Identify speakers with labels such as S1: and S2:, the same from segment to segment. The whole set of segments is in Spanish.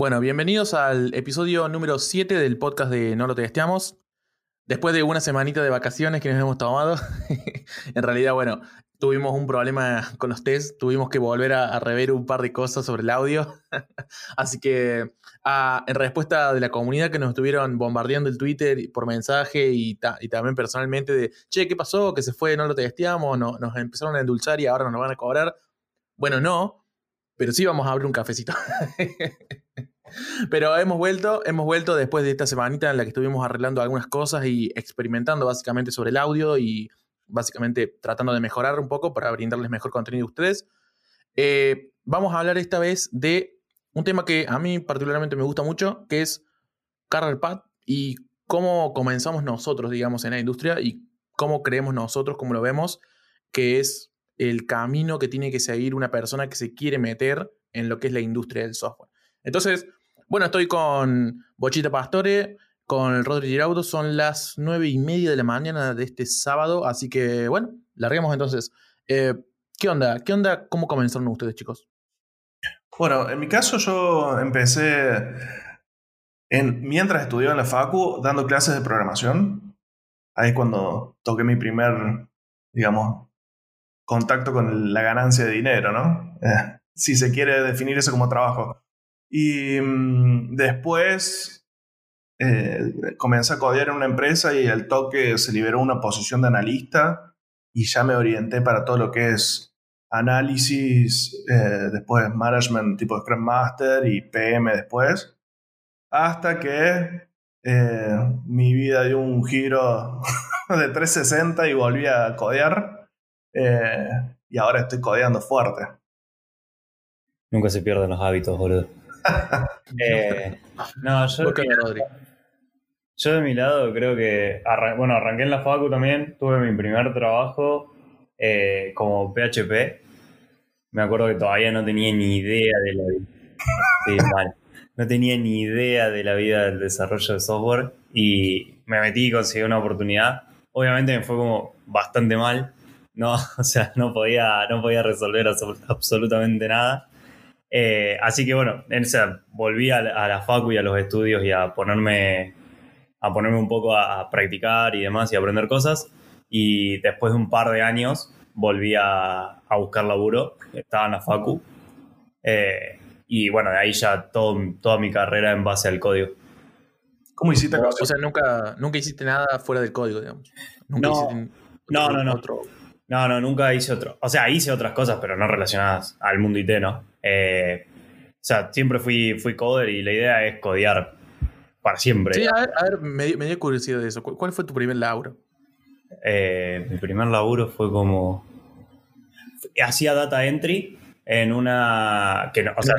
S1: Bueno, bienvenidos al episodio número 7 del podcast de No lo testeamos. Después de una semanita de vacaciones que nos hemos tomado, en realidad, bueno, tuvimos un problema con los tests, tuvimos que volver a, rever un par de cosas sobre el audio. Así que, ah, en respuesta de la comunidad que nos estuvieron bombardeando el Twitter por mensaje y, también personalmente de, che, ¿qué pasó? Que se fue, no lo testeamos, no, nos empezaron a endulzar y ahora nos van a cobrar. Bueno, no, pero sí vamos a abrir un cafecito. Pero hemos vuelto, hemos vuelto después de esta semanita en la que estuvimos arreglando algunas cosas y experimentando básicamente sobre el audio y básicamente tratando de mejorar un poco para brindarles mejor contenido a ustedes. Eh, vamos a hablar esta vez de un tema que a mí particularmente me gusta mucho, que es Carrer Path y cómo comenzamos nosotros, digamos, en la industria y cómo creemos nosotros, cómo lo vemos, que es el camino que tiene que seguir una persona que se quiere meter en lo que es la industria del software. Entonces, bueno, estoy con Bochita Pastore, con Rodri Giraudo. Son las nueve y media de la mañana de este sábado. Así que, bueno, larguemos entonces. Eh, ¿Qué onda? ¿Qué onda? ¿Cómo comenzaron ustedes, chicos?
S2: Bueno, en mi caso yo empecé en, mientras estudiaba en la Facu dando clases de programación. Ahí es cuando toqué mi primer, digamos, contacto con la ganancia de dinero, ¿no? Si se quiere definir eso como trabajo. Y mm, después eh, comencé a codear en una empresa y al toque se liberó una posición de analista y ya me orienté para todo lo que es análisis, eh, después management tipo Scrum Master y PM después, hasta que eh, mi vida dio un giro de 360 y volví a codear y ahora estoy codeando fuerte.
S3: Nunca se pierden los hábitos, boludo. Eh, no, yo, yo de mi lado creo que, bueno, arranqué en la Facu también, tuve mi primer trabajo eh, como PHP. Me acuerdo que todavía no tenía ni idea de la vida. No tenía ni idea de la vida del desarrollo de software y me metí y conseguí una oportunidad. Obviamente me fue como bastante mal, no, o sea, no podía, no podía resolver absolutamente nada. Eh, así que bueno, en, volví a, la facu y a los estudios y a ponerme, a ponerme un poco a, practicar y demás y a aprender cosas. Y después de un par de años volví a, buscar laburo, estaba en la facu. Eh, y bueno, de ahí ya todo, toda mi carrera en base al código.
S1: ¿Cómo hiciste? O sea, nunca, nunca hiciste nada fuera del código, digamos.
S3: Nunca no, no, no, no. No, no, nunca hice otro. O sea, hice otras cosas, pero no relacionadas al mundo IT, ¿no? Eh, o sea, siempre fui, fui coder y la idea es codear para siempre.
S1: Sí, a ver, a ver me, dio curiosidad de eso. ¿Cuál fue tu primer laburo?
S3: Eh, mi primer laburo fue como. Hacía data entry en una. Que no, o sea,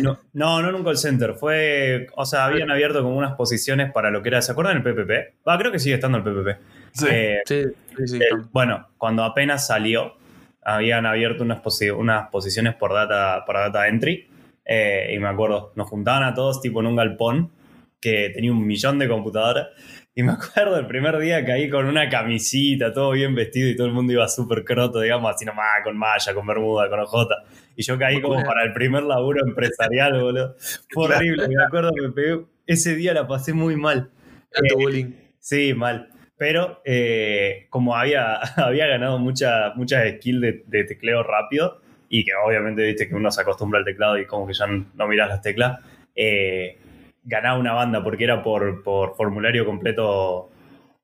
S3: no, no, no en un call center. Fue. O sea, habían abierto como unas posiciones para lo que era. ¿Se acuerdan del PPP? Va, creo que sigue estando el PPP.
S1: Sí, eh, sí, sí,
S3: bueno, cuando apenas salió, habían abierto unas, unas posiciones por data, por data entry. Eh, y me acuerdo, nos juntaban a todos tipo en un galpón que tenía un millón de computadoras. Y me acuerdo el primer día caí con una camisita, todo bien vestido y todo el mundo iba súper croto, digamos, así nomás, con malla, con bermuda, con ojota. Y yo caí como para el primer laburo empresarial, boludo. Fue horrible, me acuerdo que me pegué. Ese día la pasé muy mal.
S1: Eh, bullying.
S3: Sí, mal pero eh, como había, había ganado muchas mucha skills de, tecleo rápido y que obviamente viste que uno se acostumbra al teclado y como que ya no, miras las teclas, eh, ganaba una banda porque era por, formulario completo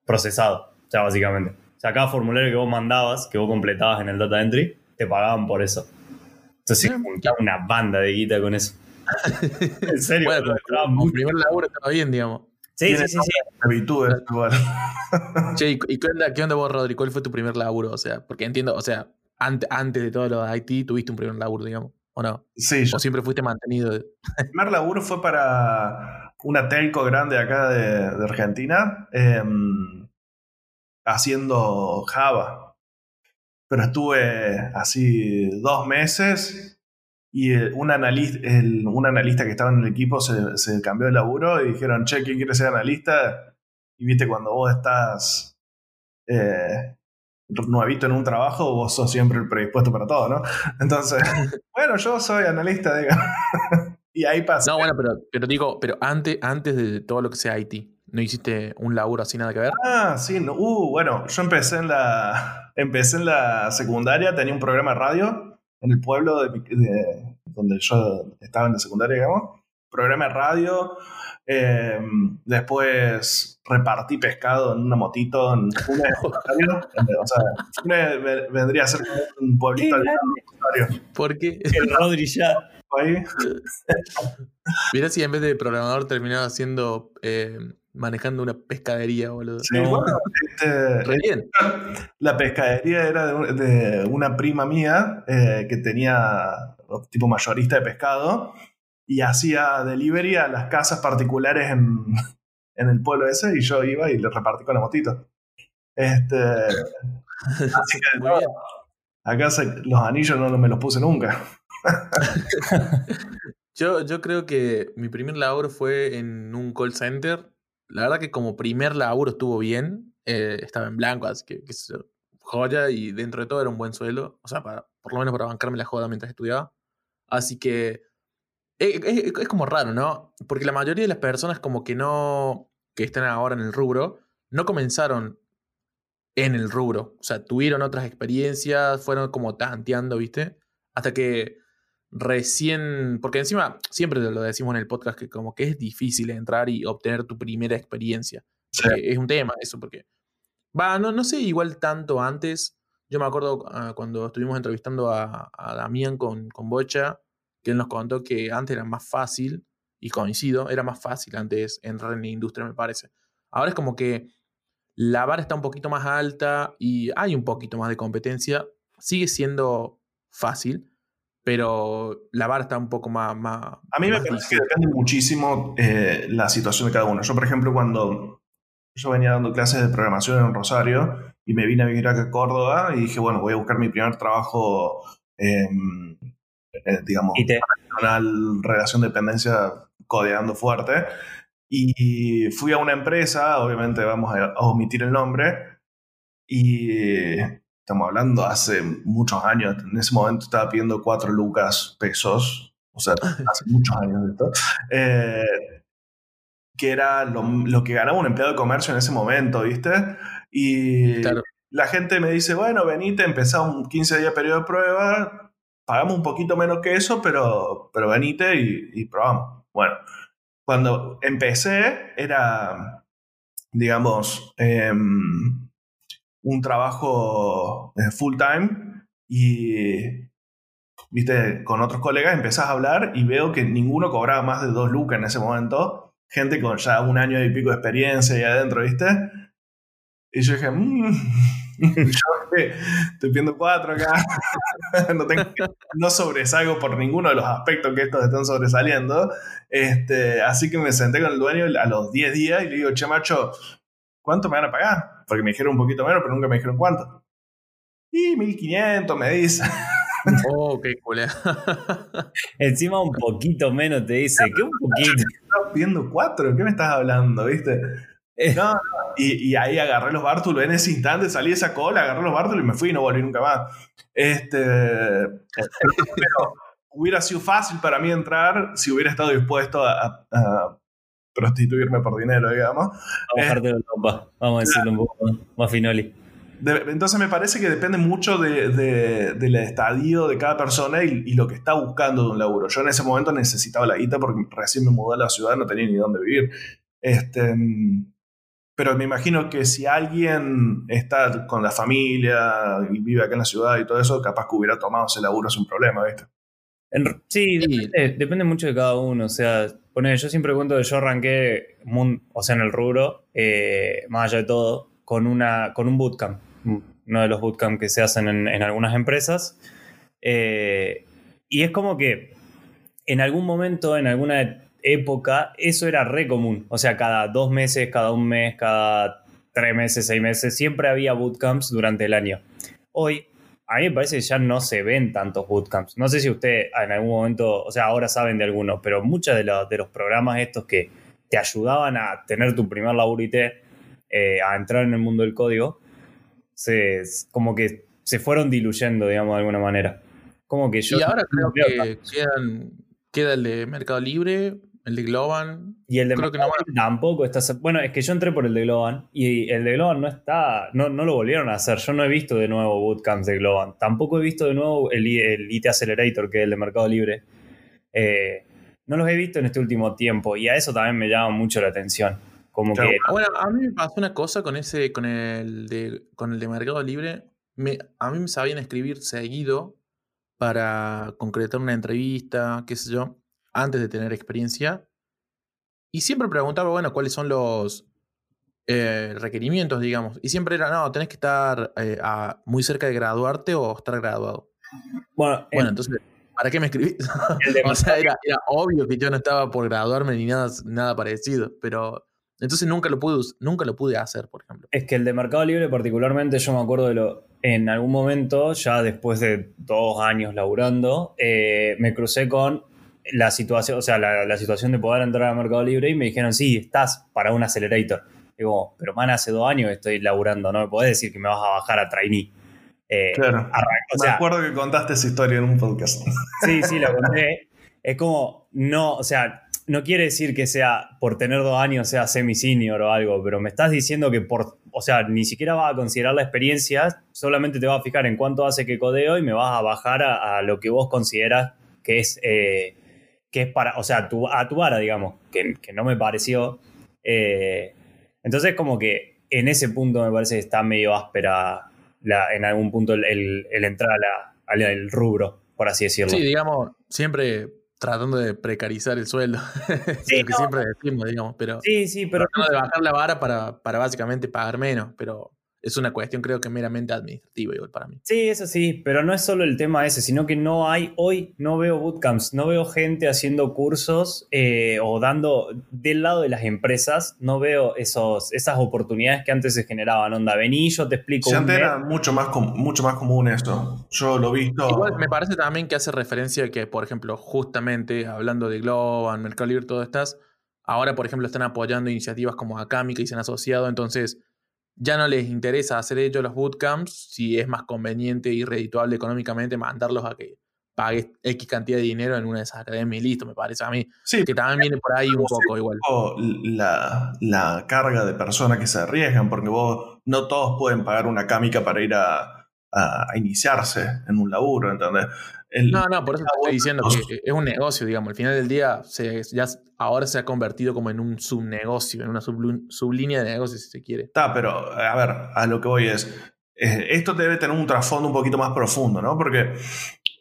S3: procesado, o sea, básicamente. O sea, cada formulario que vos mandabas, que vos completabas en el data entry, te pagaban por eso. Entonces se juntaba una banda de guita con eso.
S1: en serio, bueno, pero, primer laburo estaba bien, digamos.
S3: Sí, sí, sí, sí.
S2: Igual.
S1: Che, ¿y qué onda, qué onda vos, Rodri? ¿Cuál fue tu primer laburo? O sea, porque entiendo, o sea, antes, antes de todo lo de IT tuviste un primer laburo, digamos, ¿o no?
S2: Sí.
S1: ¿O siempre fuiste mantenido?
S2: El primer laburo fue para una telco grande acá de, Argentina, em, haciendo Java. Pero estuve así dos meses y un analista, un analista que estaba en el equipo se, se, cambió de laburo y dijeron, che, ¿quién quiere ser analista? Y viste, cuando vos estás eh, nuevito en un trabajo, vos sos siempre el predispuesto para todo, ¿no? Entonces, bueno, yo soy analista, diga. Y ahí pasa.
S1: No, bueno, pero, pero digo, pero antes, antes de todo lo que sea IT, ¿no hiciste un laburo así nada que ver?
S2: Ah, sí, no, uh, bueno, yo empecé en la empecé en la secundaria, tenía un programa de radio en el pueblo de, donde yo estaba en la secundaria, digamos. Programa de radio. Eh, después repartí pescado en una motito en una o sea, vendría a ser un pueblito
S1: ¿Por qué?
S3: El Rodri ya.
S1: Mira si en vez de programador terminaba haciendo eh, manejando una pescadería, boludo.
S2: Sí, bueno, este, bien. La pescadería era de, una prima mía eh, que tenía tipo mayorista de pescado y hacía delivery a las casas particulares en, en el pueblo ese y yo iba y le repartí con la motito. Este, así que acá los anillos no me los puse nunca.
S1: yo, yo creo que mi primer labor fue en un call center la verdad que como primer laburo estuvo bien. Eh, estaba en blanco, así que, joya y dentro de todo era un buen suelo. O sea, para, por lo menos para bancarme la joda mientras estudiaba. Así que eh, es, como raro, ¿no? Porque la mayoría de las personas como que no, que están ahora en el rubro, no comenzaron en el rubro. O sea, tuvieron otras experiencias, fueron como tanteando, ¿viste? Hasta que recién, porque encima siempre lo decimos en el podcast que como que es difícil entrar y obtener tu primera experiencia. Es un tema eso, porque va, no, no sé, igual tanto antes. Yo me acuerdo ah, cuando estuvimos entrevistando a, a Damián con, con Bocha, que él nos contó que antes era más fácil, y coincido, era más fácil antes entrar en la industria, me parece. Ahora es como que la vara está un poquito más alta y hay un poquito más de competencia. Sigue siendo fácil, pero la barra está un poco más... más
S2: a mí me parece que depende muchísimo eh, la situación de cada uno. Yo, por ejemplo, cuando yo venía dando clases de programación en Rosario y me vine a vivir acá a Córdoba y dije, bueno, voy a buscar mi primer trabajo, eh, digamos, profesional, relación de dependencia, codeando fuerte. Y fui a una empresa, obviamente vamos a omitir el nombre, y estamos hablando hace muchos años, en ese momento estaba pidiendo 4 lucas pesos, o sea, hace muchos años de esto, eh, que era lo, que ganaba un empleado de comercio en ese momento, ¿viste? Y la gente me dice, bueno, venite, empezá un 15 días periodo de prueba, pagamos un poquito menos que eso, pero, pero venite y, probamos. Bueno, cuando empecé era, digamos, em, un trabajo eh, full time y, viste, con otros colegas empezás a hablar y veo que ninguno cobraba más de dos lucas en ese momento. Gente con ya un año y pico de experiencia ahí adentro, ¿viste? Y yo dije, mmm, yo estoy viendo cuatro acá. no, tengo, no, sobresalgo por ninguno de los aspectos que estos están sobresaliendo. Este, así que me senté con el dueño a los 10 días y le digo, che, macho, ¿cuánto me van a pagar? Porque me dijeron un poquito menos, pero nunca me dijeron cuánto. Y 1500 me dice.
S1: Oh, qué culé.
S3: Encima un poquito menos te dice. ¿Qué un poquito?
S2: Pidiendo cuatro, ¿qué me estás hablando, viste? Eh. No, y, y, ahí agarré los bártulos en ese instante, salí de esa cola, agarré los bártulos y me fui y no volví nunca más. Este, pero hubiera sido fácil para mí entrar si hubiera estado dispuesto a prostituirme por dinero, digamos.
S3: Vamos a vamos a decirlo un poco más finoli.
S2: Entonces me parece que depende mucho de, del estadio de cada persona y, lo que está buscando de un laburo. Yo en ese momento necesitaba la guita porque recién me mudé a la ciudad, no tenía ni dónde vivir. Este, pero me imagino que si alguien está con la familia y vive acá en la ciudad y todo eso, capaz que hubiera tomado ese laburo sin problema, ¿viste?
S3: sí, depende, mucho de cada uno. O sea, yo siempre cuento que yo arranqué, o sea, en el rubro, eh, más allá de todo, con, una, con un bootcamp. Uno de los bootcamps que se hacen en, algunas empresas. Eh, y es como que en algún momento, en alguna época, eso era re común. O sea, cada dos meses, cada un mes, cada tres meses, seis meses, siempre había bootcamps durante el año. Hoy a mí me parece que ya no se ven tantos bootcamps. No sé si usted en algún momento, o sea, ahora saben de algunos, pero muchos de, los, de los programas estos que te ayudaban a tener tu primer laburo IT, eh, a entrar en el mundo del código, se, como que se fueron diluyendo, digamos, de alguna manera. Como que yo...
S1: Y ahora creo que quedan queda el de Mercado Libre, el de Globan.
S3: Y el de Creo que no tampoco está. Bueno, es que yo entré por el de Globan y el de Globan no está. No, no lo volvieron a hacer. Yo no he visto de nuevo bootcamps de Globan. Tampoco he visto de nuevo el, el IT Accelerator, que es el de Mercado Libre. Eh, no los he visto en este último tiempo y a eso también me llama mucho la atención. Como que...
S1: A mí me pasó una cosa con ese, con el de, con el de Mercado Libre. Me, a mí me sabían escribir seguido para concretar una entrevista, qué sé yo, antes de tener experiencia. Y siempre preguntaba, bueno, cuáles son los eh, requerimientos, digamos. Y siempre era, no, tenés que estar eh, muy cerca de graduarte o estar graduado. Bueno, bueno entonces ¿Para qué me escribí? o sea, era, obvio que yo no estaba por graduarme ni nada, nada parecido, pero entonces nunca lo, pude, nunca lo pude hacer, por ejemplo.
S3: Es que el de Mercado Libre particularmente, yo me acuerdo de lo, en algún momento, ya después de dos años laburando, eh, me crucé con la situación, o sea, la, situación de poder entrar a Mercado Libre y me dijeron, sí, estás para un accelerator. Digo, pero man, hace dos años estoy laburando, no me podés decir que me vas a bajar a trainee.
S2: Eh, claro. me acuerdo que contaste esa historia en un podcast.
S3: Sí, sí, lo conté. Es como, no, o sea, no quiere decir que sea por tener dos años sea semi-senior o algo, pero me estás diciendo que por, o sea, ni siquiera vas a considerar la experiencia, solamente te vas a fijar en cuánto hace que codeo y me vas a bajar a, lo que vos consideras que es, eh, que es para, o sea, tu, a tu vara, digamos, que, no me pareció. Eh, entonces, como que en ese punto me parece que está medio áspera en algún punto el, entrar al rubro, por así decirlo.
S1: Sí, digamos, siempre tratando de precarizar el sueldo. Sí, lo que siempre decimos, digamos, pero.
S3: Sí, sí, pero.
S1: Tratando de bajar la vara para, para básicamente pagar menos, pero es una cuestión creo que meramente administrativa igual para mí.
S3: Sí, eso sí, pero no es solo el tema ese, sino que no hay, hoy no veo bootcamps, no veo gente haciendo cursos eh, o dando del lado de las empresas, no veo esos, esas oportunidades que antes se generaban. Onda, vení, yo te explico.
S2: Si antes era mucho más, mucho más común esto. Yo lo he visto.
S1: Igual me parece también que hace referencia que, por ejemplo, justamente hablando de Global, Mercado Libre, todas estas, ahora, por ejemplo, están apoyando iniciativas como Acamica y se han asociado, entonces ya no les interesa hacer ellos los bootcamps si es más conveniente y redituable económicamente mandarlos a que pagues X cantidad de dinero en una de esas academias y listo, me parece a mí. Sí, que también viene por ahí un poco igual.
S2: La, la, carga de personas que se arriesgan, porque vos no todos pueden pagar una cámica para ir a, a, iniciarse en un laburo, ¿entendés?
S1: No, no, por eso te estoy diciendo que es un negocio, digamos. Al final del día, se, ya ahora se ha convertido como en un subnegocio, en una sublínea de negocio, si se quiere.
S2: Está, pero a ver, a lo que voy es. Eh, esto debe tener un trasfondo un poquito más profundo, ¿no? Porque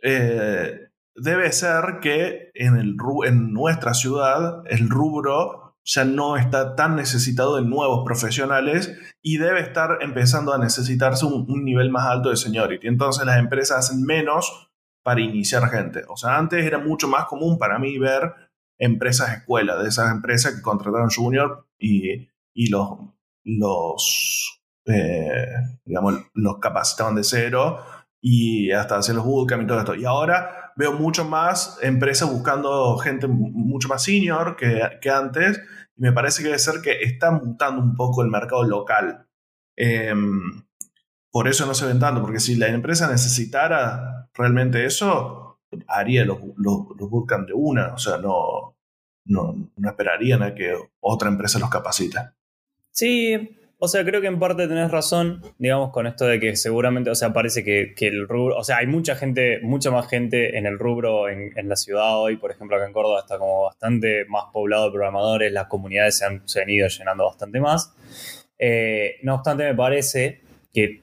S2: eh, debe ser que en, el, en nuestra ciudad el rubro ya no está tan necesitado de nuevos profesionales y debe estar empezando a necesitarse un, un nivel más alto de seniority. Entonces las empresas hacen menos para iniciar gente. O sea, antes era mucho más común para mí ver empresas escuelas, de esas empresas que contrataron junior y, y los, los, eh, digamos, los capacitaban de cero y hasta hacer los bootcamp y todo esto. Y ahora veo mucho más empresas buscando gente mucho más senior que, que antes y me parece que debe ser que está mutando un poco el mercado local. Em, por eso no se ven tanto, porque si la empresa necesitara realmente eso, haría los, los, bootcamps de una, o sea, no, no, esperarían a que otra empresa los capacite.
S3: Sí, o sea, creo que en parte tenés razón, digamos, con esto de que seguramente, o sea, parece que, el rubro, o sea, hay mucha gente, mucha más gente en el rubro en, la ciudad hoy, por ejemplo, acá en Córdoba está como bastante más poblado de programadores, las comunidades se han, se han ido llenando bastante más. Eh, no obstante, me parece que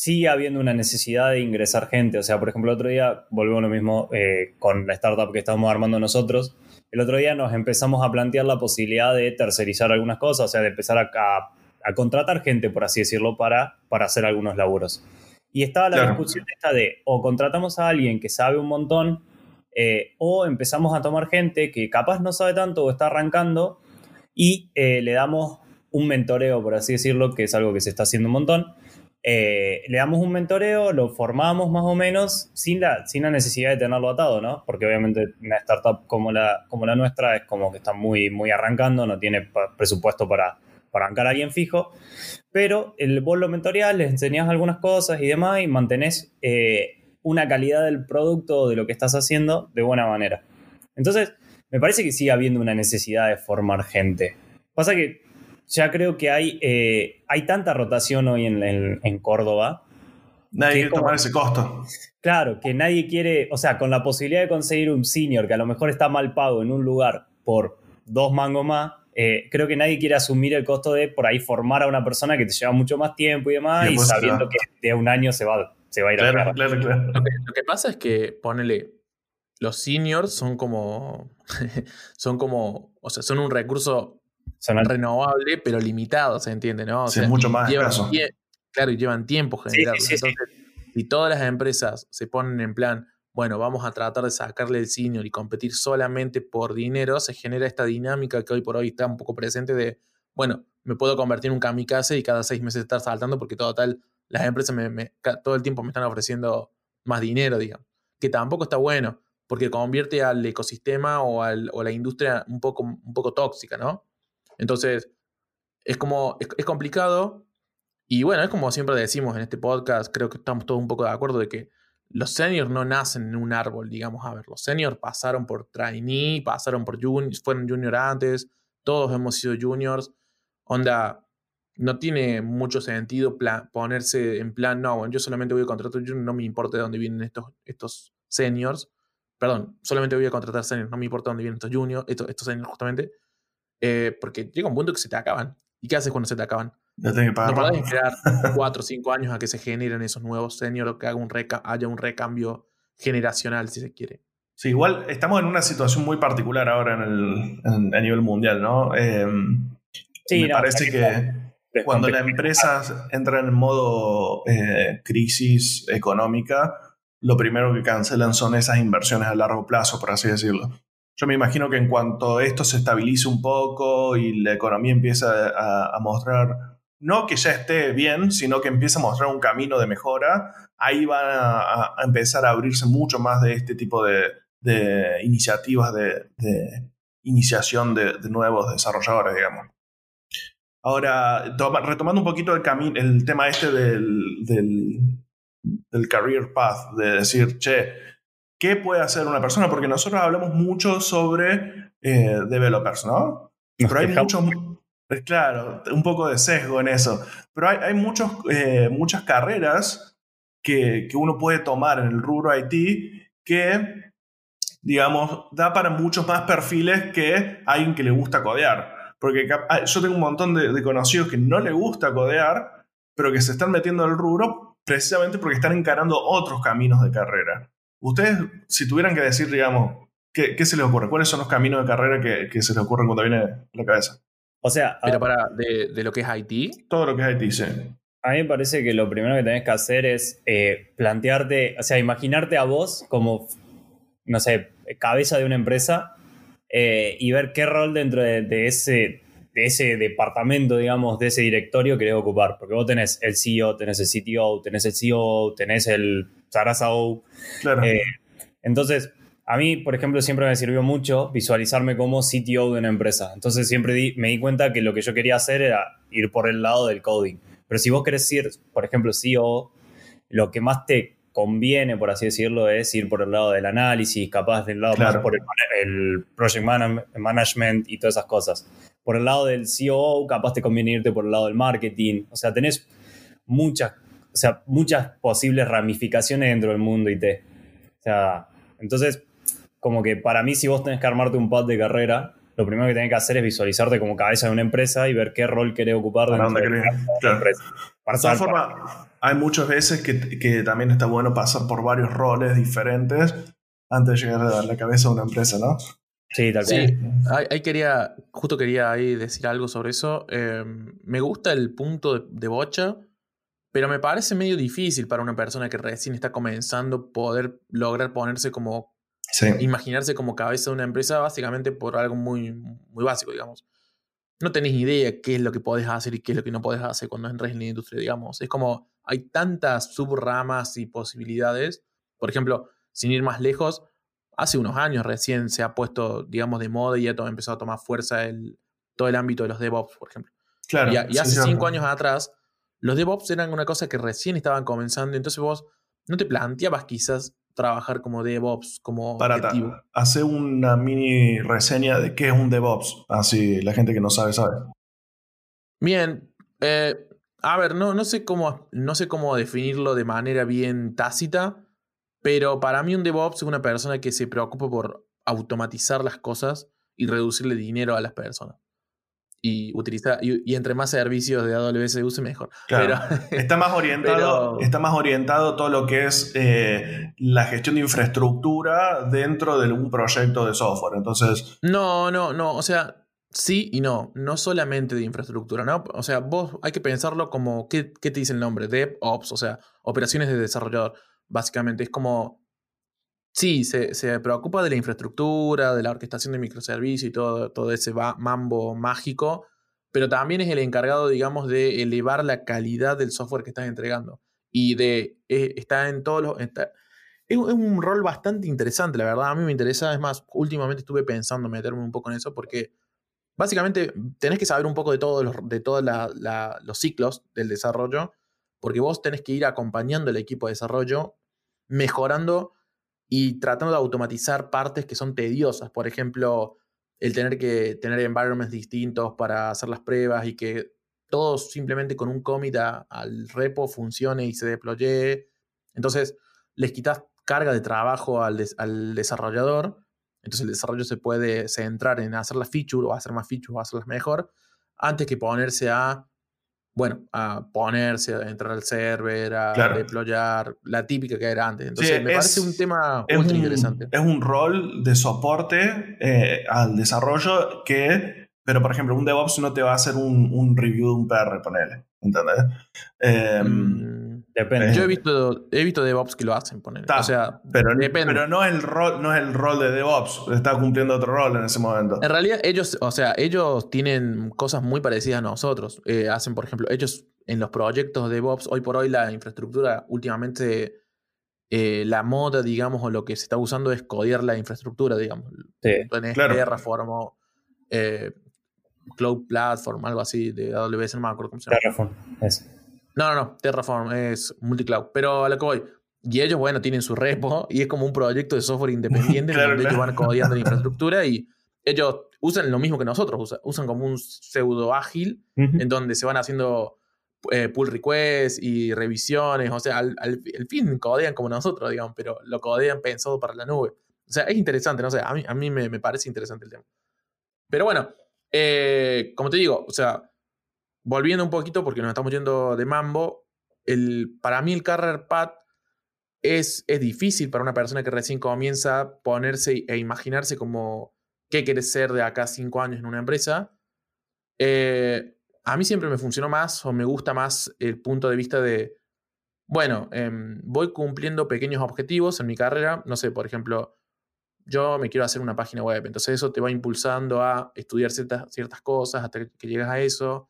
S3: sigue habiendo una necesidad de ingresar gente. O sea, por ejemplo, el otro día, volvemos a lo mismo eh, con la startup que estamos armando nosotros. El otro día nos empezamos a plantear la posibilidad de tercerizar algunas cosas, o sea, de empezar a, contratar gente, por así decirlo, para, para hacer algunos laburos. Y estaba la discusión esta de o contratamos a alguien que sabe un montón eh, o empezamos a tomar gente que capaz no sabe tanto o está arrancando y eh, le damos un mentoreo, por así decirlo, que es algo que se está haciendo un montón, eh, le damos un mentoreo, lo formamos más o menos sin la, sin la necesidad de tenerlo atado, ¿no? Porque obviamente una startup como la, como la nuestra es como que está muy, muy arrancando, no tiene presupuesto para, para arrancar a alguien fijo, pero el, vos lo mentoreás, le enseñás algunas cosas y demás y mantenés eh, una calidad del producto de lo que estás haciendo de buena manera. Entonces, me parece que sigue habiendo una necesidad de formar gente. Pasa que ya creo que hay, eh, hay tanta rotación hoy en, Córdoba.
S2: Nadie quiere tomar ese costo.
S3: Claro, que nadie quiere, o sea, con la posibilidad de conseguir un senior que a lo mejor está mal pago en un lugar por dos mangos más, eh, creo que nadie quiere asumir el costo de por ahí formar a una persona que te lleva mucho más tiempo y demás, y, sabiendo que de un año se va, se va a ir a
S1: claro, claro, lo, que, lo que pasa es que, ponele, los seniors son como, son como, o sea, son un recurso renovable, pero limitado, se entiende, ¿no? O
S2: sea, mucho más
S1: llevan Claro, y llevan tiempo generarlo. Entonces, si todas las empresas se ponen en plan, bueno, vamos a tratar de sacarle el senior y competir solamente por dinero, se genera esta dinámica que hoy por hoy está un poco presente de, bueno, me puedo convertir en un kamikaze y cada seis meses estar saltando porque todo tal, las empresas me, todo el tiempo me están ofreciendo más dinero, digamos. Que tampoco está bueno, porque convierte al ecosistema o, al, o a la industria un poco, un poco tóxica, ¿no? Entonces, es como, es, complicado. Y bueno, es como siempre decimos en este podcast, creo que estamos todos un poco de acuerdo de que los seniors no nacen en un árbol, digamos, a ver, los seniors pasaron por trainee, pasaron por junior, fueron junior antes, todos hemos sido juniors. Onda, no tiene mucho sentido ponerse en plan, no, bueno, yo solamente voy a contratar junior, no me importa de dónde vienen estos, estos seniors. Perdón, solamente voy a contratar seniors, no me importa de dónde vienen estos juniors, estos, estos seniors justamente. Eh, porque llega un punto que se te acaban. ¿Y qué haces cuando se te acaban?
S2: No podés
S1: esperar cuatro o cinco años a que se generen esos nuevos seniors o que haga un haya un recambio generacional, si se quiere.
S2: Sí, igual estamos en una situación muy particular ahora en el, a nivel mundial, ¿no? Em, sí, me parece que cuando las empresas entran en modo eh, crisis económica, lo primero que cancelan son esas inversiones a largo plazo, por así decirlo. Yo me imagino que en cuanto esto se estabilice un poco y la economía empieza a, mostrar, no que ya esté bien, sino que empiece a mostrar un camino de mejora, ahí van a, empezar a abrirse mucho más de este tipo de, iniciativas de, iniciación de, nuevos desarrolladores, digamos. Ahora, retomando un poquito el, el tema este del, del career path, de decir, che, ¿Qué puede hacer una persona? Porque nosotros hablamos mucho sobre eh, developers, ¿no? Pero hay muchos, claro, un poco de sesgo en eso. Pero hay, muchos, eh, muchas carreras que, uno puede tomar en el rubro IT que, digamos, da para muchos más perfiles que alguien que le gusta codear. Porque ah, yo tengo un montón de, de conocidos que no le gusta codear, pero que se están metiendo al rubro precisamente porque están encarando otros caminos de carrera. Ustedes, si tuvieran que decir, digamos, ¿qué, se les ocurre? ¿Cuáles son los caminos de carrera que, se les ocurren cuando viene a la cabeza?
S3: O sea,
S1: pero para de, lo que es IT.
S2: Todo lo que es IT, sí.
S3: A mí me parece que lo primero que tenés que hacer es eh, plantearte, o sea, imaginarte a vos como, no sé, cabeza de una empresa eh, y ver qué rol dentro de, ese, de ese departamento, digamos, de ese directorio querés ocupar. Porque vos tenés el CEO, tenés el CTO, tenés el CEO, tenés el Sarasao. Claro. Eh, entonces, a mí, por ejemplo, siempre me sirvió mucho visualizarme como CTO de una empresa. Entonces, siempre me di cuenta que lo que yo quería hacer era ir por el lado del coding. Pero si vos querés ir, por ejemplo, CEO, lo que más te conviene, por así decirlo, es ir por el lado del análisis, capaz del lado más por el, project management y todas esas cosas. Por el lado del CEO, capaz te conviene irte por el lado del marketing. O sea, tenés muchas o sea, muchas posibles ramificaciones dentro del mundo IT. O sea, entonces, como que para mí, si vos tenés que armarte un pad de carrera, lo primero que tenés que hacer es visualizarte como cabeza de una empresa y ver qué rol querés ocupar dentro de la empresa.
S2: de todas formas, hay muchas veces que, que, también está bueno pasar por varios roles diferentes antes de llegar a la cabeza de una empresa, ¿no?
S3: Sí, tal
S1: cual. Sí, ahí, quería, justo quería ahí decir algo sobre eso. Eh, me gusta el punto de Bocha pero me parece medio difícil para una persona que recién está comenzando poder lograr ponerse como, imaginarse como cabeza de una empresa básicamente por algo muy, muy básico, digamos. No tenés ni idea qué es lo que podés hacer y qué es lo que no podés hacer cuando entras en la industria, digamos. Es como hay tantas subramas y posibilidades. Por ejemplo, sin ir más lejos, hace unos años recién se ha puesto, digamos, de moda y ya todo, empezó a tomar fuerza el, todo el ámbito de los DevOps, por ejemplo. Claro, y, hace cinco años atrás los DevOps eran una cosa que recién estaban comenzando, entonces vos no te planteabas quizás trabajar como DevOps, como
S2: Para hacer una mini reseña de qué es un DevOps, así la gente que no sabe sabe.
S1: Bien, eh, a ver, no, no, sé cómo, no sé cómo definirlo de manera bien tácita, pero para mí un DevOps es una persona que se preocupa por automatizar las cosas y reducirle dinero a las personas y utiliza y, entre más servicios de AWS use mejor.
S2: está más orientado, está más orientado todo lo que es eh, la gestión de infraestructura dentro de un proyecto de software. Entonces.
S1: No, no, no. O sea, sí y no. No solamente de infraestructura, ¿no? O sea, vos hay que pensarlo como. ¿Qué, qué te dice el nombre? DevOps, o sea, operaciones de desarrollador. Básicamente es como Sí, se, preocupa de la infraestructura, de la orquestación de microservicios y todo, todo ese mambo mágico, pero también es el encargado, digamos, de elevar la calidad del software que estás entregando. Y de eh, está en todos los. es, un rol bastante interesante, la verdad. A mí me interesa. Es más, últimamente estuve pensando meterme un poco en eso porque básicamente tenés que saber un poco de todos de todos los ciclos del desarrollo, porque vos tenés que ir acompañando al equipo de desarrollo, mejorando y tratando de automatizar partes que son tediosas. Por ejemplo, el tener que tener environments distintos para hacer las pruebas y que todo simplemente con un commit al repo funcione y se deploye. Entonces, les quitas carga de trabajo al, al, desarrollador. Entonces, el desarrollo se puede centrar en hacer las features o hacer más features o hacerlas mejor antes que ponerse a bueno, a ponerse, a entrar al server, a deployar, la típica que era antes. Entonces, me parece un tema muy interesante.
S2: Es un rol de soporte eh, al desarrollo que, pero por ejemplo, un DevOps no te va a hacer un, un review de un PR, ponele. ¿Entendés?
S1: Eh, Depende. Yo he visto, he visto DevOps que lo hacen, poner. o sea,
S2: pero, depende. pero no, es el rol, no es el rol de DevOps, está cumpliendo otro rol en ese momento.
S1: En realidad, ellos, o sea, ellos tienen cosas muy parecidas a nosotros. Eh, hacen, por ejemplo, ellos en los proyectos de DevOps, hoy por hoy la infraestructura, últimamente eh, la moda, digamos, o lo que se está usando es codear la infraestructura, digamos.
S2: Sí, claro.
S1: Terraform o eh, Cloud Platform, algo así, de AWS, no me acuerdo cómo se llama.
S3: Terraform, eso.
S1: No, no, no, Terraform es multicloud. Pero a lo que voy. Y ellos, bueno, tienen su repo y es como un proyecto de software independiente donde ellos van codeando la infraestructura y ellos usan lo mismo que nosotros, usan, como un pseudo ágil en donde se van haciendo eh, pull requests y revisiones, o sea, al, fin codean como nosotros, digamos, pero lo codean pensado para la nube. O sea, es interesante, no sé, a mí, a mí me, me parece interesante el tema. Pero bueno, eh, como te digo, o sea, volviendo un poquito, porque nos estamos yendo de mambo, el, para mí el career path es, es difícil para una persona que recién comienza ponerse e imaginarse como qué quiere ser de acá cinco años en una empresa. Eh, a mí siempre me funcionó más o me gusta más el punto de vista de, bueno, em, voy cumpliendo pequeños objetivos en mi carrera, no sé, por ejemplo, yo me quiero hacer una página web, entonces eso te va impulsando a estudiar ciertas, ciertas cosas hasta que llegas a eso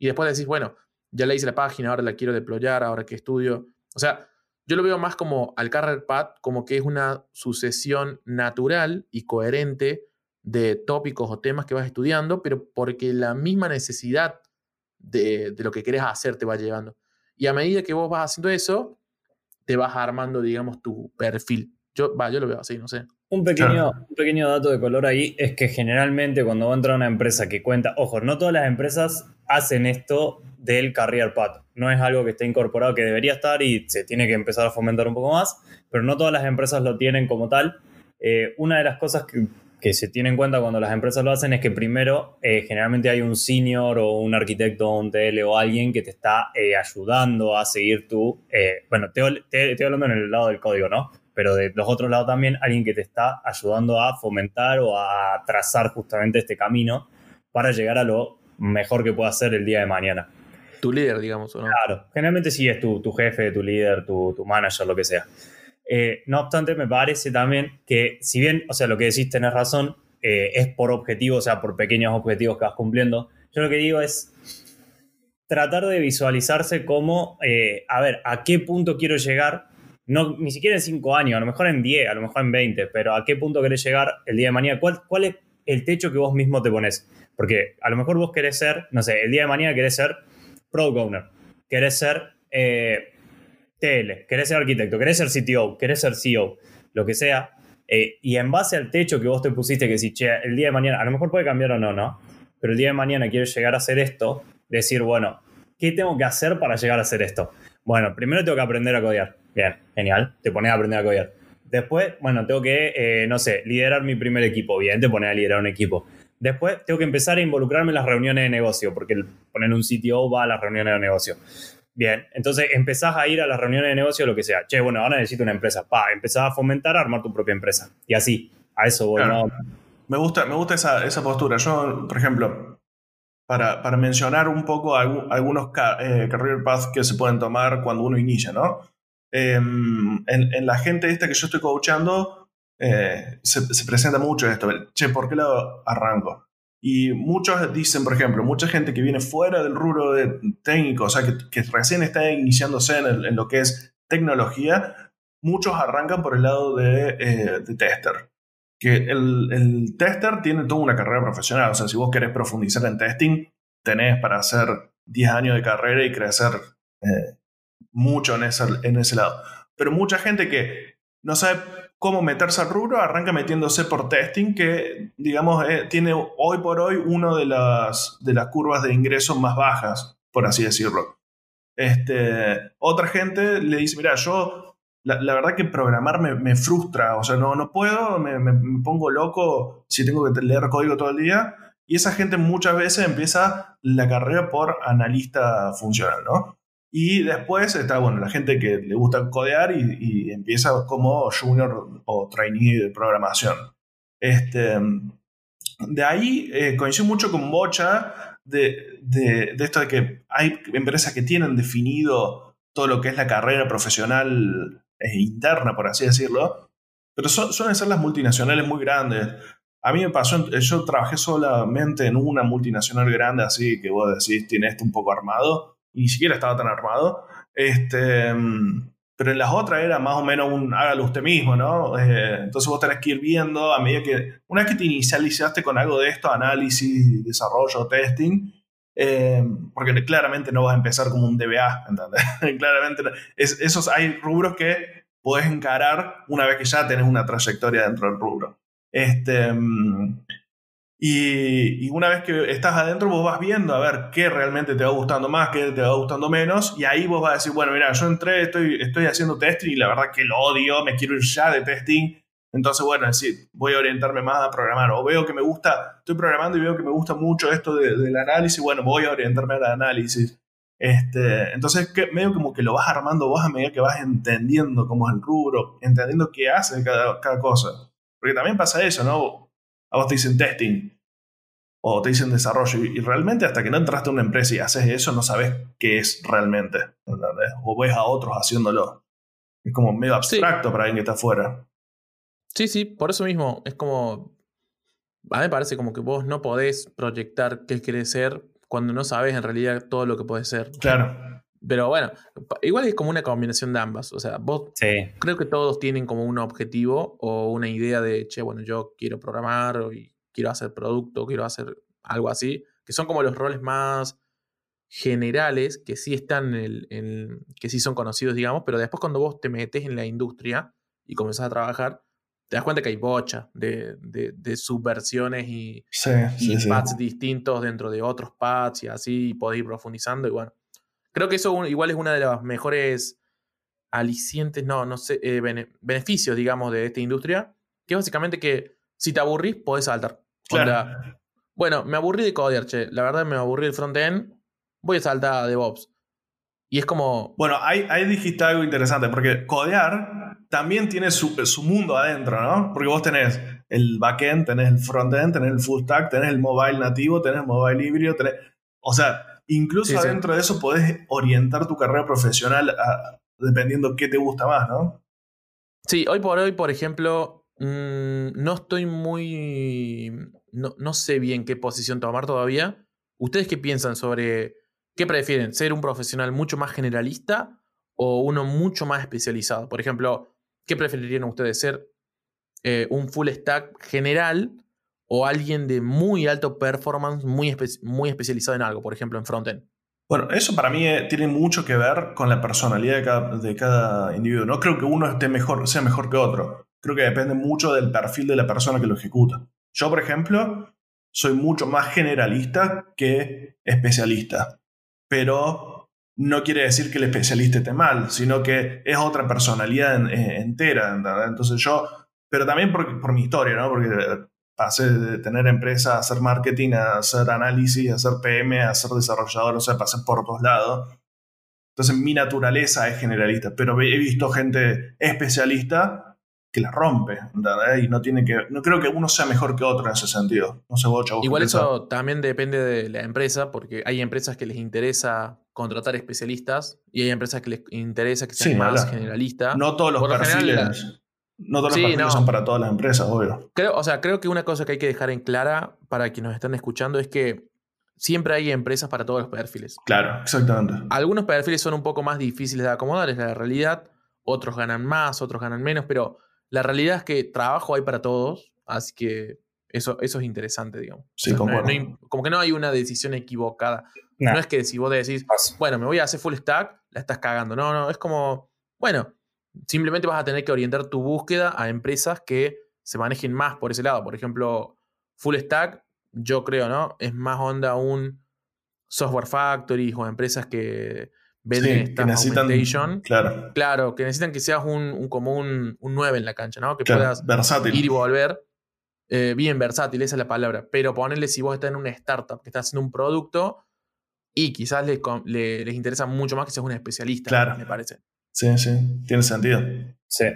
S1: y después decís, bueno, ya le hice la página, ahora la quiero deployar, ahora que estudio. O sea, yo lo veo más como al Career Path, como que es una sucesión natural y coherente de tópicos o temas que vas estudiando, pero porque la misma necesidad de, lo que querés hacer te va llevando. Y a medida que vos vas haciendo eso, te vas armando, digamos, tu perfil. Yo, va, yo lo veo así, no sé.
S3: Un pequeño, un pequeño dato de color ahí es que generalmente cuando va a entrar una empresa que cuenta, ojo, no todas las empresas hacen esto del career path. No es algo que esté incorporado, que debería estar y se tiene que empezar a fomentar un poco más, pero no todas las empresas lo tienen como tal. Eh, una de las cosas que, se tiene en cuenta cuando las empresas lo hacen es que primero eh, generalmente hay un senior o un arquitecto o un TL o alguien que te está eh, ayudando a seguir tu... bueno, te, estoy hablando en el lado del código, ¿no? Pero de los otros lados también alguien que te está ayudando a fomentar o a trazar justamente este camino para llegar a lo mejor que pueda ser el día de mañana.
S1: Tu líder, digamos, ¿o no?
S3: Claro, generalmente sí es tu, tu jefe, tu líder, tu, tu manager, lo que sea. Eh, no obstante, me parece también que, si bien, o sea, lo que decís tenés razón, eh, es por objetivo, o sea, por pequeños objetivos que vas cumpliendo, yo lo que digo es tratar de visualizarse como, eh, a ver, a qué punto quiero llegar, no, ni siquiera en cinco años, a lo mejor en 10, a lo mejor en 20, pero a qué punto querés llegar el día de mañana, cuál, cuál es el techo que vos mismo te pones. Porque a lo mejor vos querés ser, no sé, el día de mañana querés ser product owner, querés ser, eh, TL, querés ser arquitecto, querés ser CTO, querés ser CEO, lo que sea, eh, y en base al techo que vos te pusiste, que si, che, el día de mañana, a lo mejor puede cambiar o no, ¿no? Pero el día de mañana quieres llegar a hacer esto, decir, bueno, ¿qué tengo que hacer para llegar a hacer esto? Bueno, primero tengo que aprender a codear. Bien, genial, te pones a aprender a codear. Después, bueno, tengo que, eh, no sé, liderar mi primer equipo. Bien, te pones a liderar un equipo. Después tengo que empezar a involucrarme en las reuniones de negocio, porque poner un CTO va a las reuniones de negocio. Bien, entonces empezás a ir a las reuniones de negocio, lo que sea. Che, bueno, ahora necesito una empresa. Pa, empezás a fomentar a armar tu propia empresa. Y así, a eso voy.
S2: Me gusta, me gusta esa, esa, postura. Yo, por ejemplo, para, para mencionar un poco algunos eh, career paths que se pueden tomar cuando uno inicia, ¿no? Em, en, en, la gente esta que yo estoy coachando, eh, se, presenta mucho esto, che, ¿por qué lo arranco? Y muchos dicen, por ejemplo, mucha gente que viene fuera del rubro de técnico, o sea, que, que recién está iniciándose en, lo que es tecnología, muchos arrancan por el lado de, eh, tester. Que el, el, tester tiene toda una carrera profesional, o sea, si vos querés profundizar en testing, tenés para hacer 10 años de carrera y crecer eh, mucho en ese, en ese lado. Pero mucha gente que no sabe cómo meterse al rubro, arranca metiéndose por testing, que digamos eh, tiene hoy por hoy una de las, de las curvas de ingresos más bajas, por así decirlo. Este, otra gente le dice, mira, yo la, la verdad que programar me, me, frustra, o sea, no, no puedo, me, me, me, pongo loco si tengo que leer código todo el día. Y esa gente muchas veces empieza la carrera por analista funcional, ¿no? Y después está, bueno, la gente que le gusta codear y, empieza como junior o trainee de programación. Este, de ahí eh, coincido mucho con Bocha de, de, de, esto de que hay empresas que tienen definido todo lo que es la carrera profesional eh, interna, por así decirlo, pero suelen ser las multinacionales muy grandes. A mí me pasó, yo trabajé solamente en una multinacional grande, así que vos decís, tiene esto un poco armado, ni siquiera estaba tan armado. Este, pero en las otras era más o menos un hágalo usted mismo, ¿no? Eh, entonces vos tenés que ir viendo a medida que, una vez que te inicializaste con algo de esto, análisis, desarrollo, testing, eh, porque claramente no vas a empezar como un DBA, ¿entendés? claramente, esos hay rubros que puedes encarar una vez que ya tenés una trayectoria dentro del rubro. Este, y, una vez que estás adentro, vos vas viendo a ver qué realmente te va gustando más, qué te va gustando menos, y ahí vos vas a decir, bueno, mira, yo entré, estoy, estoy haciendo testing y la verdad que lo odio, me quiero ir ya de testing. Entonces, bueno, es decir, voy a orientarme más a programar. O veo que me gusta, estoy programando y veo que me gusta mucho esto del análisis, bueno, voy a orientarme al análisis. Este, entonces, medio como que lo vas armando vos a medida que vas entendiendo cómo es el rubro, entendiendo qué hace cada, cada cosa. Porque también pasa eso, ¿no? A vos te dicen testing o te dicen desarrollo y, realmente hasta que no entraste a una empresa y haces eso no sabes qué es realmente, O ves a otros haciéndolo. Es como medio abstracto para alguien que está afuera.
S1: Sí, sí, por eso mismo es como... A mí me parece como que vos no podés proyectar qué querés ser cuando no sabes en realidad todo lo que puedes ser.
S2: Claro.
S1: Pero bueno, igual es como una combinación de ambas. O sea, vos creo que todos tienen como un objetivo o una idea de, che, bueno, yo quiero programar y quiero hacer producto, quiero hacer algo así, que son como los roles más generales que sí están en, el, que sí son conocidos, digamos, pero después cuando vos te metes en la industria y comenzás a trabajar, te das cuenta que hay bocha de, de, subversiones y, pads distintos dentro de otros pads y así, y podés ir profundizando y bueno Creo que eso igual es una de las mejores alicientes, no, no sé, eh, beneficios, digamos, de esta industria, que es básicamente que si te aburrís, podés saltar. bueno, me aburrí de codear, che, la verdad me aburrí del front-end, voy a saltar a DevOps. Y es como...
S2: Bueno, ahí, ahí dijiste algo interesante, porque codear también tiene su, su mundo adentro, ¿no? Porque vos tenés el backend, tenés el frontend, tenés el full stack, tenés el mobile nativo, tenés el mobile híbrido, tenés... O sea, Incluso dentro de eso podés orientar tu carrera profesional dependiendo qué te gusta más, ¿no?
S1: Sí, hoy por hoy, por ejemplo, mm, no estoy muy... No, no, sé bien qué posición tomar todavía. ¿Ustedes qué piensan sobre qué prefieren? ¿Ser un profesional mucho más generalista o uno mucho más especializado? Por ejemplo, ¿qué preferirían ustedes? ¿Ser eh, un full stack general o alguien de muy alto performance, muy, muy especializado en algo, por ejemplo en frontend.
S2: Bueno, eso para mí eh, tiene mucho que ver con la personalidad de cada, de cada individuo. No creo que uno esté mejor, sea mejor que otro. Creo que depende mucho del perfil de la persona que lo ejecuta. Yo, por ejemplo, soy mucho más generalista que especialista. Pero no quiere decir que el especialista esté mal, sino que es otra personalidad entera. Entonces yo, pero también por, por mi historia, ¿no? Porque pasé de tener empresa a hacer marketing, a hacer análisis, a hacer PM, a ser desarrollador, o sea, pasé por todos lados. Entonces mi naturaleza es generalista, pero he visto gente especialista que la rompe, Y no tiene que, no creo que uno sea mejor que otro en ese sentido. No sé,
S1: Igual eso también depende de la empresa, porque hay empresas que les interesa contratar especialistas y hay empresas que les interesa que sean más generalistas.
S2: No todos los perfiles. No todos los perfiles son para todas las empresas, obvio.
S1: Creo, o sea, creo que una cosa que hay que dejar en clara para quienes nos están escuchando es que siempre hay empresas para todos los perfiles.
S2: Claro, exactamente.
S1: Algunos perfiles son un poco más difíciles de acomodar, es la realidad. Otros ganan más, otros ganan menos, pero la realidad es que trabajo hay para todos, así que eso, eso es interesante, digamos.
S2: Sí, como
S1: que no hay una decisión equivocada. No es que si vos decís, bueno, me voy a hacer full stack, la estás cagando. No, no, es como, bueno, simplemente vas a tener que orientar tu búsqueda a empresas que se manejen más por ese lado. Por ejemplo, full stack, yo creo, ¿no? Es más onda un software factory o empresas que venden sí, que necesitan,
S2: claro.
S1: claro, que necesitan que seas un, como un, 9 en la cancha, ¿no? Que puedas ir y volver. Eh, bien versátil, esa es la palabra. Pero ponerle si vos estás en una startup que está haciendo un producto y quizás les, les interesa mucho más que seas un especialista, claro. me parece.
S2: Sí, sí, tiene sentido.
S3: Sí.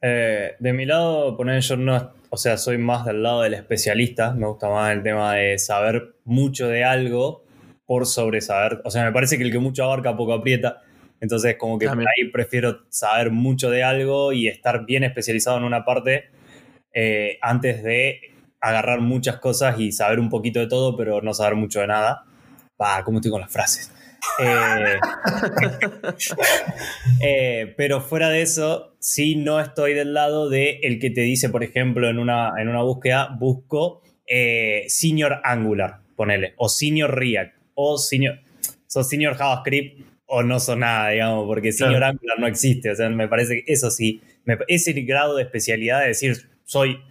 S3: Eh, de mi lado, poner yo no, o sea, soy más del lado del especialista, me gusta más el tema de saber mucho de algo por sobresaber. O sea, me parece que el que mucho abarca poco aprieta. Entonces, como que ahí prefiero saber mucho de algo y estar bien especializado en una parte eh, antes de agarrar muchas cosas y saber un poquito de todo, pero no saber mucho de nada. Va, ¿cómo estoy con las frases? Eh, eh, pero fuera de eso, sí no estoy del lado de el que te dice, por ejemplo, en una, en una búsqueda, busco Senior Angular, ponele, o Senior React o senior, sos senior JavaScript o no sos nada, digamos, porque senior Angular no existe. O sea, me parece que eso sí, ese grado de especialidad de decir soy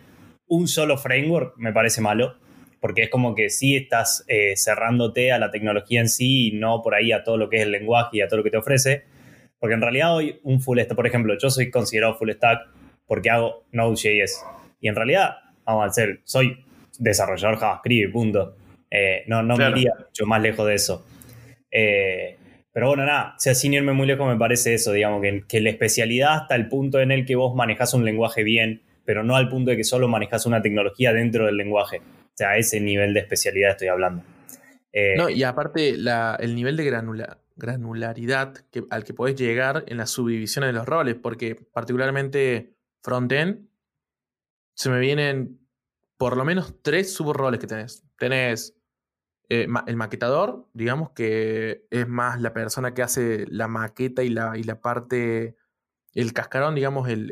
S3: un solo framework me parece malo, porque es como que sí estás eh, cerrándote a la tecnología en sí y no por ahí a todo lo que es el lenguaje y a todo lo que te ofrece. Porque en realidad hoy un full stack, por ejemplo, yo soy considerado full stack porque hago Node.js. Y en realidad, vamos a decir, soy desarrollador JavaScript, punto. Eh, no no me iría mucho más lejos de eso. Eh, pero bueno, nada, o sea, sin irme muy lejos me parece eso, digamos, que, que, la especialidad hasta el punto en el que vos manejas un lenguaje bien, pero no al punto de que solo manejas una tecnología dentro del lenguaje. Sea, ese nivel de especialidad estoy hablando.
S1: Eh, no, y aparte el nivel de granularidad al que podés llegar en la subdivisión de los roles, porque particularmente frontend, se me vienen por lo menos tres subroles que tenés. Tenés eh, el maquetador, digamos que es más la persona que hace la maqueta y la, y la parte, el cascarón, digamos, el,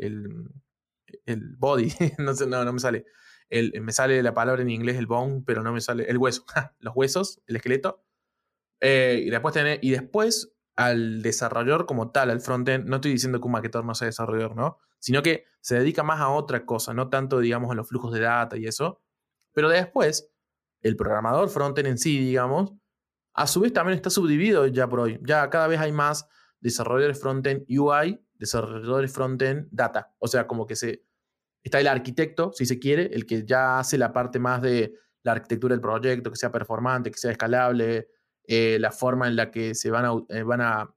S1: el, body, no, sé, no, no, me sale. El, me sale la palabra en inglés, el bone, pero no me sale el hueso, los huesos, el esqueleto. Eh, y, después tener, y después al desarrollador como tal, al frontend, no estoy diciendo que un maquetador no sea desarrollador, ¿no? Sino que se dedica más a otra cosa, no tanto, digamos, a los flujos de data y eso. Pero después el programador frontend en sí, digamos, a su vez también está subdividido ya por hoy. Ya cada vez hay más desarrolladores frontend UI, desarrolladores frontend data. O sea, como que se está el arquitecto, si se quiere, el que ya hace la parte más de la arquitectura del proyecto, que sea performante, que sea escalable, eh, la forma en la que se van a, eh, van a,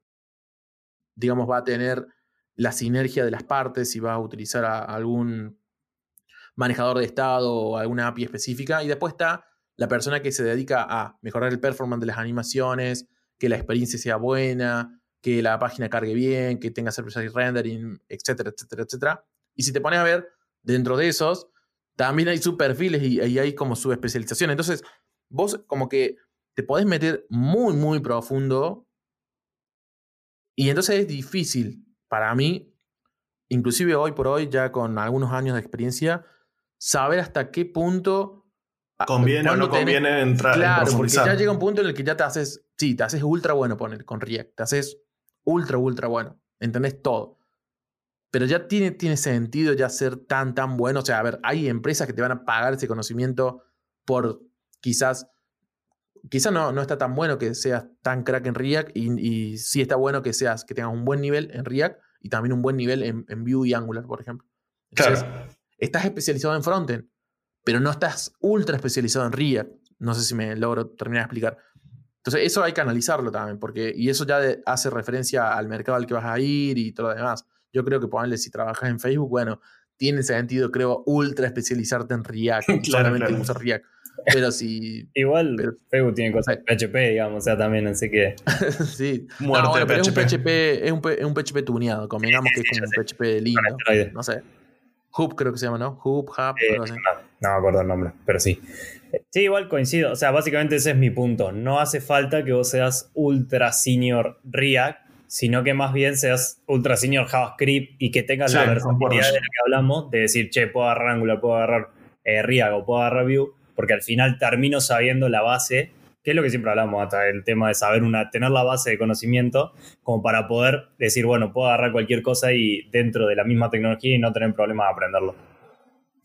S1: digamos, va a tener la sinergia de las partes y va a utilizar algún manejador de estado o alguna API específica. Y después está la persona que se dedica a mejorar el performance de las animaciones, que la experiencia sea buena, que la página cargue bien, que tenga server-side rendering, etcétera, etcétera, etcétera. Y si te pones a ver, dentro de esos, también hay subperfiles y, y hay como subespecialización. Entonces, vos como que te podés meter muy, muy profundo y entonces es difícil para mí, inclusive hoy por hoy, ya con algunos años de experiencia, saber hasta qué punto
S2: Ah, conviene o no conviene entrar
S1: Claro, porque ya llega un punto en el que ya te haces, sí, te haces ultra bueno poner con React, te haces ultra, ultra bueno, entendés todo. Pero ya tiene, tiene sentido ya ser tan, tan bueno. O sea, a ver, hay empresas que te van a pagar ese conocimiento por quizás, quizás no, no está tan bueno que seas tan crack en React y, y sí está bueno que seas, que tengas un buen nivel en React y también un buen nivel en, en Vue y Angular, por ejemplo. Entonces, estás especializado en frontend, pero no estás ultra especializado en React. No sé si me logro terminar de explicar. Entonces, eso hay que analizarlo también, porque, y eso ya hace referencia al mercado al que vas a ir y todo lo demás. Yo creo que ponerle si trabajas en Facebook, bueno, tiene sentido, creo, ultra especializarte en React, solamente usar React. Pero si.
S3: Igual Facebook tiene cosas de PHP, digamos, o sea, también, así que.
S1: sí. Muerte pero es un PHP, es un, es un PHP tuneado, convengamos que es como un PHP lindo. No sé. Hoop creo que se llama, ¿no? Hoop, Hub,
S3: eh, no, no me acuerdo el nombre, pero sí. Sí, igual coincido. O sea, básicamente ese es mi punto. No hace falta que vos seas ultra senior React sino que más bien seas ultra senior JavaScript y que tengas la versatilidad de la que hablamos, de decir, che, puedo agarrar Angular, puedo agarrar eh, React o puedo agarrar Vue, porque al final termino sabiendo la base, que es lo que siempre hablamos, hasta el tema de saber una, tener la base de conocimiento, como para poder decir, bueno, puedo agarrar cualquier cosa y dentro de la misma tecnología y no tener problemas de aprenderlo.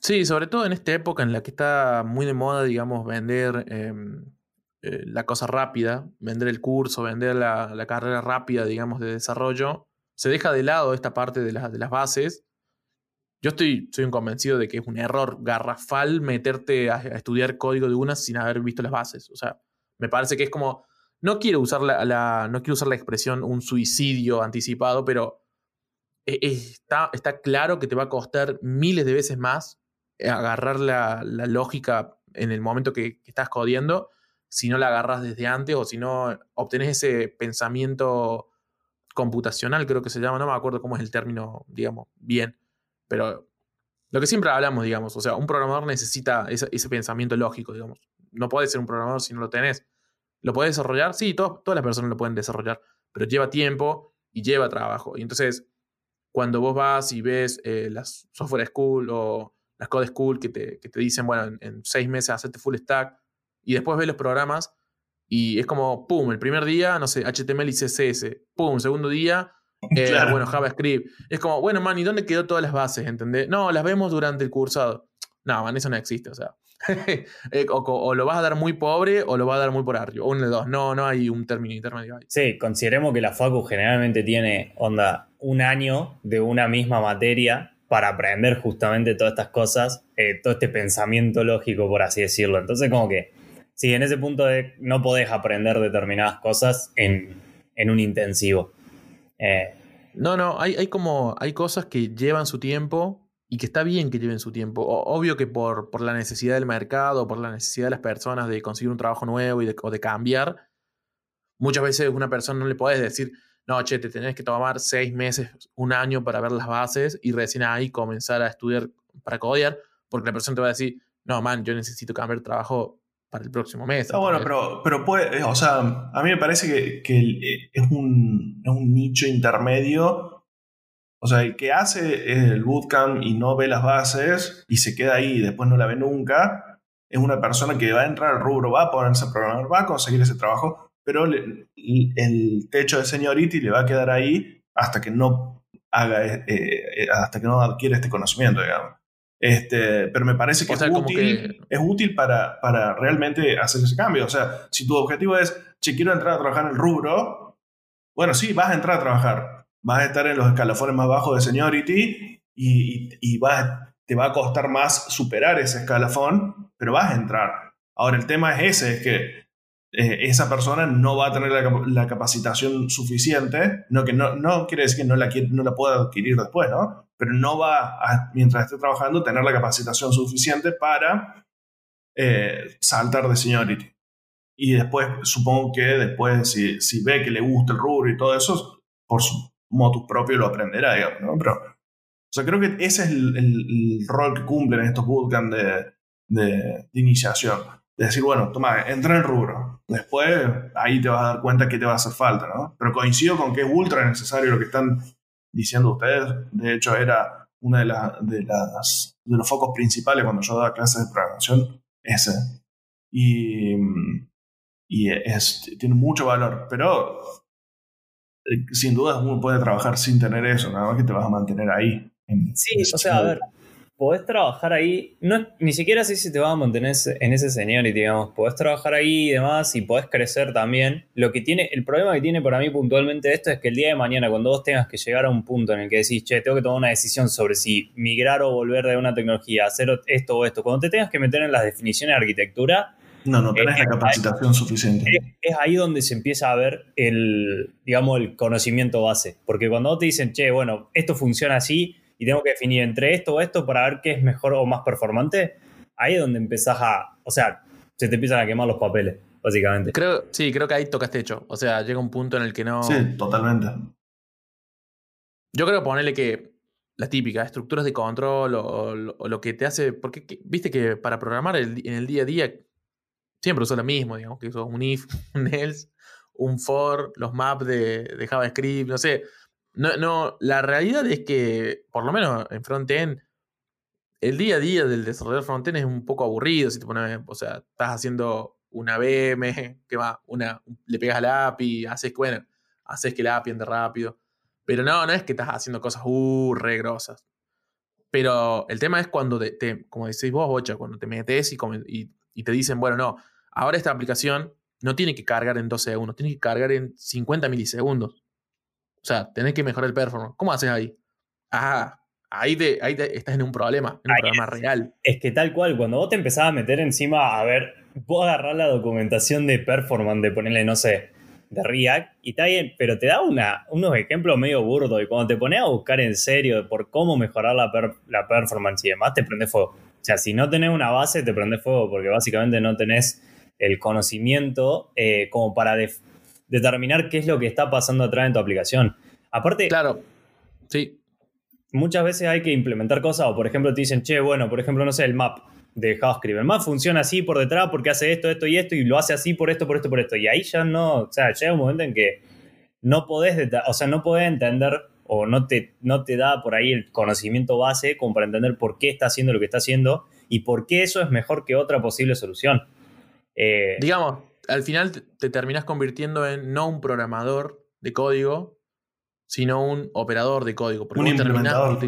S1: Sí, sobre todo en esta época en la que está muy de moda, digamos, vender em, eh, la cosa rápida, vender el curso, vender la, carrera rápida, digamos, de desarrollo, se deja de lado esta parte de, de las bases. Yo estoy, soy un convencido de que es un error garrafal meterte a, estudiar código de una sin haber visto las bases. O sea, me parece que es como, no quiero usar la, no quiero usar la expresión un suicidio anticipado, pero e, está, está claro que te va a costar miles de veces más agarrar la, lógica en el momento que, que estás codiendo si no la agarras desde antes o si no obtenés ese pensamiento computacional, creo que se llama, no me acuerdo cómo es el término, digamos, bien, pero lo que siempre hablamos, digamos, o sea, un programador necesita ese, pensamiento lógico, digamos. No puede ser un programador si no lo tenés. ¿Lo puedes desarrollar? Sí, todas las personas lo pueden desarrollar, pero lleva tiempo y lleva trabajo. Y entonces, cuando vos vas y ves eh, las software school o las code school que te, que te dicen, bueno, en, seis meses hacerte full stack, y después ves los programas y es como, pum, el primer día, no sé, HTML y CSS, pum, segundo día, eh, bueno, JavaScript. Es como, bueno, man, ¿y dónde quedó todas las bases? ¿Entendés? No, las vemos durante el cursado. No, man, eso no existe, o sea. Eh, o, lo vas a dar muy pobre o lo vas a dar muy por arriba. Uno de dos. No, no hay un término intermedio ahí.
S3: Sí, consideremos que la Facu generalmente tiene, onda, un año de una misma materia para aprender justamente todas estas cosas, eh, todo este pensamiento lógico, por así decirlo. Entonces, como que sí, en ese punto de no podés aprender determinadas cosas en, un intensivo.
S1: Eh, no, no, hay, hay, como, hay cosas que llevan su tiempo y que está bien que lleven su tiempo. obvio que por, por la necesidad del mercado, por la necesidad de las personas de conseguir un trabajo nuevo y de, o de cambiar, muchas veces una persona no le puedes decir, no, che, te tenés que tomar seis meses, un año para ver las bases y recién ahí comenzar a estudiar para codear, porque la persona te va a decir, no, man, yo necesito cambiar trabajo para el próximo mes.
S2: No, bueno, pero, pero puede, o sea, a mí me parece que, eh, es, un, nicho intermedio. O sea, el que hace el bootcamp y no ve las bases y se queda ahí y después no la ve nunca, es una persona que va a entrar al rubro, va a ponerse a programar, va a conseguir ese trabajo, pero el techo de seniority le va a quedar ahí hasta que no haga, eh, eh, hasta que no adquiere este conocimiento, digamos. Este, pero me parece que, es, útil, es útil para, para realmente hacer ese cambio. O sea, si tu objetivo es, si quiero entrar a trabajar en el rubro, bueno, sí, vas a entrar a trabajar. Vas a estar en los escalafones más bajos de seniority y, y, te va a costar más superar ese escalafón, pero vas a entrar. Ahora, el tema es ese, es que eh, esa persona no va a tener la, capacitación suficiente, no, que no, no quiere decir que no la, no la pueda adquirir después, ¿no? pero no va mientras esté trabajando, tener la capacitación suficiente para eh, saltar de seniority. Y después, supongo que después, si, si, ve que le gusta el rubro y todo eso, por su motus propio lo aprenderá, digamos, ¿no? Pero, o creo que ese es el, rol que cumplen estos bootcamps de, de, iniciación. De decir, bueno, toma, entra en el rubro. Después, ahí te vas a dar cuenta que te va a hacer falta, ¿no? Pero coincido con que es ultra necesario lo que están diciendo ustedes. De hecho, era uno de, de, las, de los focos principales cuando yo daba clases de programación, ese. y, y es, tiene mucho valor, pero eh, sin duda uno puede trabajar sin tener eso, nada más que te vas a mantener ahí.
S3: sí, o sea, a ver, podés trabajar ahí, no, ni siquiera sé si te vas a mantener en ese y digamos, podés trabajar ahí y demás y podés crecer también. Lo que tiene, el problema que tiene para mí puntualmente esto es que el día de mañana, cuando vos tengas que llegar a un punto en el que decís, che, tengo que tomar una decisión sobre si migrar o volver de una tecnología, hacer esto o esto, cuando te tengas que meter en las definiciones de arquitectura,
S2: no, no tenés la capacitación suficiente.
S3: Es, ahí donde se empieza a ver el, digamos, el conocimiento base. Porque cuando vos te dicen, che, bueno, esto funciona así y tengo que definir entre esto o esto para ver qué es mejor o más performante, ahí es donde empezás a, o sea, se te empiezan a quemar los papeles, básicamente.
S1: Creo, sí, creo que ahí tocaste hecho. O sea, llega un punto en el que no...
S2: Sí, totalmente.
S1: Yo creo ponerle que la típica, estructuras de control o, lo que te hace, porque viste que para programar en el día a día siempre uso lo mismo, digamos, que uso un if, un else, un for, los maps de, de JavaScript, no sé. No, no, la realidad es que, por lo menos en frontend, el día a día del desarrollador frontend es un poco aburrido. Si te pones, o sea, estás haciendo una BM, que va, una, le pegas a la API, haces, bueno, haces que la API ande rápido. Pero no, no es que estás haciendo cosas uh, re. Pero el tema es cuando, te, como decís vos, Bocha, cuando te metes y, y y te dicen, bueno, no, ahora esta aplicación no tiene que cargar en 12 segundos, tiene que cargar en 50 milisegundos. O sea, tenés que mejorar el performance. ¿Cómo haces ahí? Ah, ahí, de, ahí estás en un problema, en un problema real.
S3: Es que tal cual, cuando vos te empezabas a meter encima, a ver, vos agarrar la documentación de performance, de ponerle, no sé, de React, y está bien, pero te da una, unos ejemplos medio burdos, y cuando te pones a buscar en serio por cómo mejorar la, la performance y demás, te prende fuego. O sea, si no tenés una base, te prende fuego porque básicamente no tenés el conocimiento eh, como para determinar qué es lo que está pasando atrás en tu aplicación. Aparte,
S1: claro, sí.
S3: Muchas veces hay que implementar cosas, o por ejemplo te dicen, che, bueno, por ejemplo, no sé, el map de JavaScript. El map funciona así por detrás porque hace esto, esto y esto, y lo hace así por esto, por esto, por esto. Y ahí ya no, o sea, llega un momento en que no podés, o sea, no podés entender o no te, no te da por ahí el conocimiento base como para entender por qué está haciendo lo que está haciendo y por qué eso es mejor que otra posible solución.
S1: Eh, Digamos, al final te, terminas convirtiendo en no un programador de código, sino un operador de código.
S2: un implementador.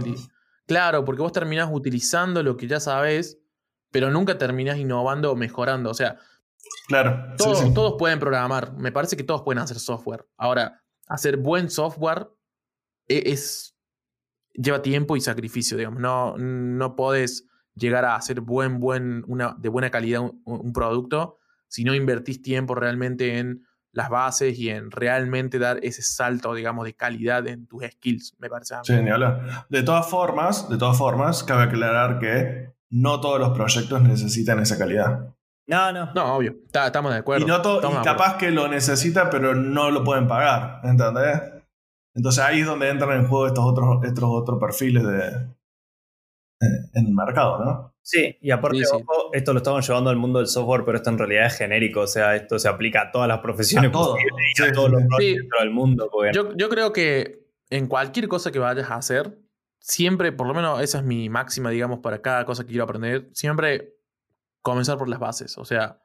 S1: Claro, porque vos terminás utilizando lo que ya sabes, pero nunca terminás innovando o mejorando. O sea,
S2: claro,
S1: todos pueden programar. Me parece que todos pueden hacer software. Ahora, hacer buen software e, es, lleva tiempo y sacrificio, digamos. No, no podés llegar a hacer buen, buen, una, de buena calidad un, producto si no invertís tiempo realmente en las bases y en realmente dar ese salto, digamos, de calidad en tus skills, me parece.
S2: Sí, De todas formas, de todas formas, cabe aclarar que no todos los proyectos necesitan esa calidad.
S3: No, no.
S1: No, obvio. estamos de acuerdo.
S2: Y, no y capaz que lo necesita, pero no lo pueden pagar. ¿Entendés? Entonces ahí es donde entran en juego estos otros, estos otros perfiles de, en el mercado, ¿no?
S3: Sí, y aparte, esto lo estamos llevando al mundo del software, pero esto en realidad es genérico, o sea, esto se aplica a todas las profesiones
S2: y
S3: a todos los dentro del mundo.
S1: Yo, yo creo que en cualquier cosa que vayas a hacer, siempre, por lo menos esa es mi máxima, digamos, para cada cosa que quiero aprender, siempre comenzar por las bases, o sea,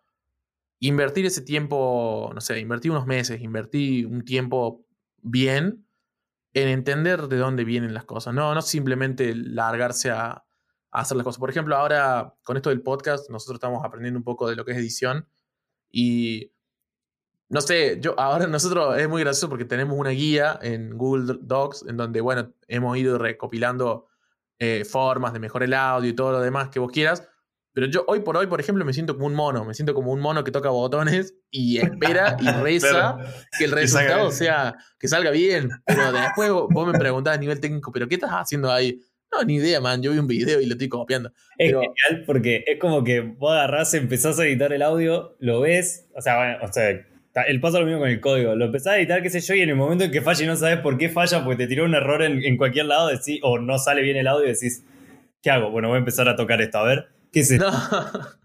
S1: invertir ese tiempo, no sé, invertir unos meses, invertir un tiempo bien en entender de dónde vienen las cosas, no, no simplemente largarse a, hacer las cosas. Por ejemplo, ahora con esto del podcast, nosotros estamos aprendiendo un poco de lo que es edición y no sé, yo ahora nosotros es muy gracioso porque tenemos una guía en Google Docs en donde, bueno, hemos ido recopilando eh, formas de mejorar el audio y todo lo demás que vos quieras. Pero yo hoy por hoy, por ejemplo, me siento como un mono. Me siento como un mono que toca botones y espera y reza que el resultado sea que salga bien. Pero después vos me preguntás a nivel técnico, ¿pero qué estás haciendo ahí? No, ni idea, man. Yo vi un video y lo estoy copiando.
S3: Es genial porque es como que vos agarrás, empezás a editar el audio, lo ves, o sea, bueno, o sea, el paso lo mismo con el código. Lo empezás a editar, qué sé yo, y en el momento en que falla y no sabes por qué falla, porque te tiró un error en, en cualquier lado, o no sale bien el audio, decís, ¿qué hago? Bueno, voy a empezar a tocar esto, a ver ¿Qué es esto?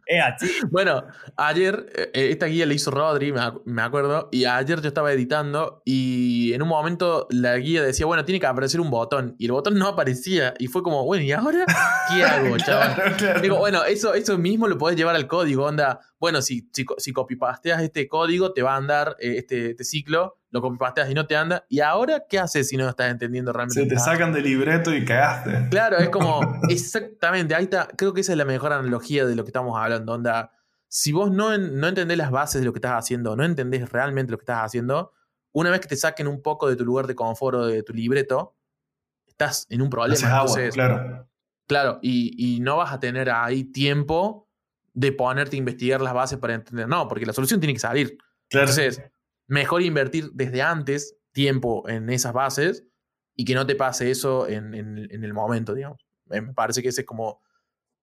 S1: Bueno, ayer, eh, esta guía la hizo Rodri, me acuerdo, y ayer yo estaba editando y en un momento la guía decía, bueno, tiene que aparecer un botón, y el botón no aparecía, y fue como, bueno, ¿y ahora qué hago, chaval? Digo, bueno, eso, eso mismo lo podés llevar al código, onda, bueno, si, si, si copipasteas este código, te va a andar eh, este, este ciclo, lo copipasteas y no te anda. ¿Y ahora qué haces si no estás entendiendo realmente?
S2: Se te sacan del libreto y cagaste.
S1: Claro, es como, exactamente, ahí está, creo que esa es la mejor analogía de lo que estamos hablando, onda. Si vos no, no entendés las bases de lo que estás haciendo, no entendés realmente lo que estás haciendo, una vez que te saquen un poco de tu lugar de confort o de tu libreto, estás en un problema.
S2: claro.
S1: Claro, y, y no vas a tener ahí tiempo de ponerte a investigar las bases para entender. No, porque la solución tiene que salir. Entonces, mejor invertir desde antes tiempo en esas bases y que no te pase eso en, el momento, digamos. Me parece que ese es como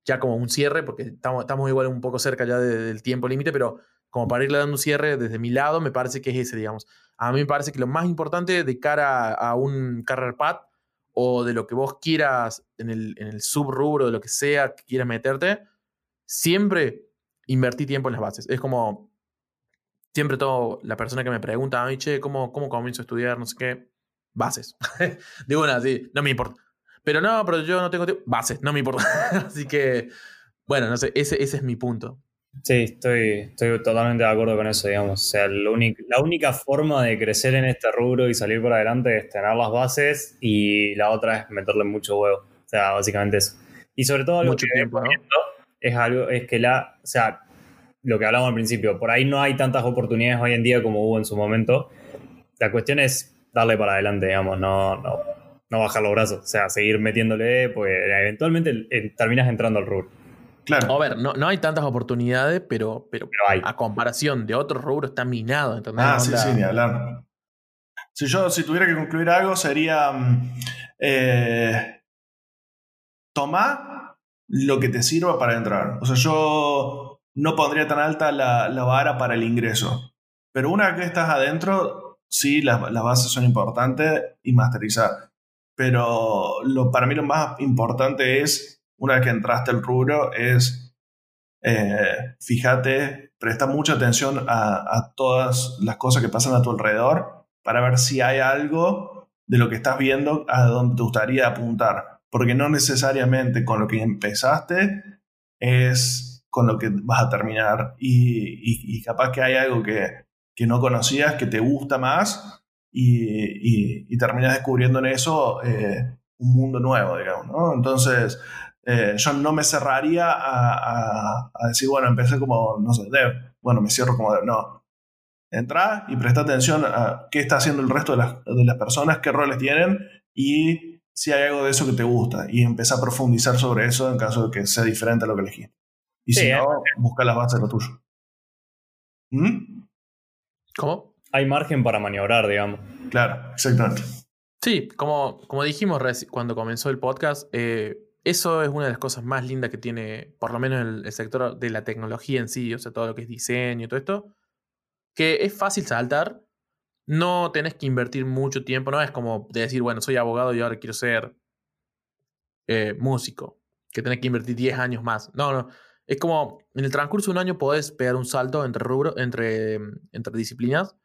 S1: ya como un cierre, porque estamos, estamos igual un poco cerca ya del tiempo límite, pero como para irle dando un cierre desde mi lado, me parece que es ese, digamos. A mí me parece que lo más importante de cara a un career path o de lo que vos quieras en el, en el subrubro, de lo que sea que quieras meterte, siempre invertí tiempo en las bases. Es como, siempre todo, la persona que me pregunta a mí, che, ¿cómo, cómo comienzo a estudiar? No sé qué, bases. Digo una, sí, no me importa. Pero no, pero yo no tengo tiempo. Bases, no me importa. Así que, bueno, no sé, ese, ese es mi punto.
S3: Sí, estoy, estoy totalmente de acuerdo con eso, digamos. O sea, la única forma de crecer en este rubro y salir por adelante es tener las bases y la otra es meterle mucho huevo. O sea, básicamente eso. Y sobre todo algo
S1: mucho tiempo, ¿no?
S3: es algo, es que la, o sea, lo que hablamos al principio, por ahí no hay tantas oportunidades hoy en día como hubo en su momento. La cuestión es darle para adelante, digamos, no, no, no bajar los brazos, o sea, seguir metiéndole, pues eventualmente terminas entrando al rubro.
S1: Claro. A ver, no, no hay tantas oportunidades, pero, pero, hay. a comparación de otros rubros está minado. ¿entendés?
S2: Ah, sí, sí, ni hablar. Si yo, si tuviera que concluir algo, sería mm, eh, toma lo que te sirva para entrar. O sea, yo no pondría tan alta la, vara para el ingreso. Pero una vez que estás adentro, sí, las, bases son importantes y masterizar. Pero lo, para mí lo más importante es, una vez que entraste al rubro, es eh, fíjate, presta mucha atención a, a todas las cosas que pasan a tu alrededor para ver si hay algo de lo que estás viendo a donde te gustaría apuntar porque no necesariamente con lo que empezaste es con lo que vas a terminar y, capaz que hay algo que, no conocías, que te gusta más y, y terminas descubriendo en eso eh, un mundo nuevo, digamos, ¿no? Entonces, eh, yo no me cerraría a, decir, bueno, empecé como, no sé, dev, bueno, me cierro como dev, no. Entra y presta atención a qué está haciendo el resto de las, de las personas, qué roles tienen y si hay algo de eso que te gusta y empieza a profundizar sobre eso en caso de que sea diferente a lo que elegiste. Y si no, busca las bases de lo tuyo.
S1: ¿Mm? ¿Cómo?
S3: Hay margen para maniobrar, digamos.
S2: Claro, exactamente.
S1: Sí, como, como dijimos cuando comenzó el podcast, eh, eso es una de las cosas más lindas que tiene, por lo menos el, el, sector de la tecnología en sí, o sea, todo lo que es diseño y todo esto, que es fácil saltar no tenés que invertir mucho tiempo, no es como de decir, bueno, soy abogado y ahora quiero ser eh, músico, que tenés que invertir 10 años más. No, no. Es como en el transcurso de un año podés pegar un salto entre, rubro, entre, entre disciplinas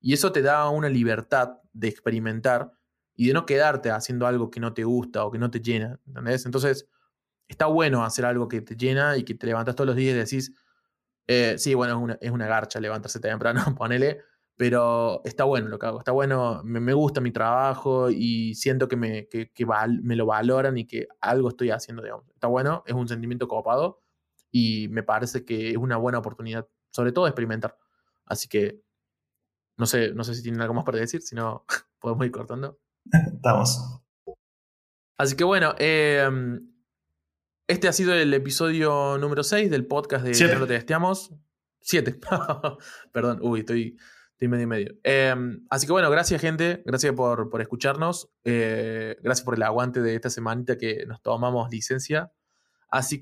S1: y eso te da una libertad de experimentar y de no quedarte haciendo algo que no te gusta o que no te llena. ¿Entendés? Entonces, está bueno hacer algo que te llena y que te levantas todos los días y decís, eh, sí, bueno, es una, es una garcha levantarse temprano, ponele, pero está bueno lo que hago, está bueno, me, gusta mi trabajo y siento que, me, que, me lo valoran y que algo estoy haciendo, digamos. Está bueno, es un sentimiento copado y me parece que es una buena oportunidad, sobre todo de experimentar. Así que no sé, no sé si tienen algo más para decir, si no, podemos ir cortando.
S2: Estamos.
S1: Así que bueno, em, este ha sido el episodio número 6 del podcast de
S2: Siete.
S1: lo testeamos. 7. Perdón, uy, estoy Estoy medio y medio. Em, así que bueno, gracias gente, gracias por, por escucharnos, eh, gracias por el aguante de esta semanita que nos tomamos licencia. Así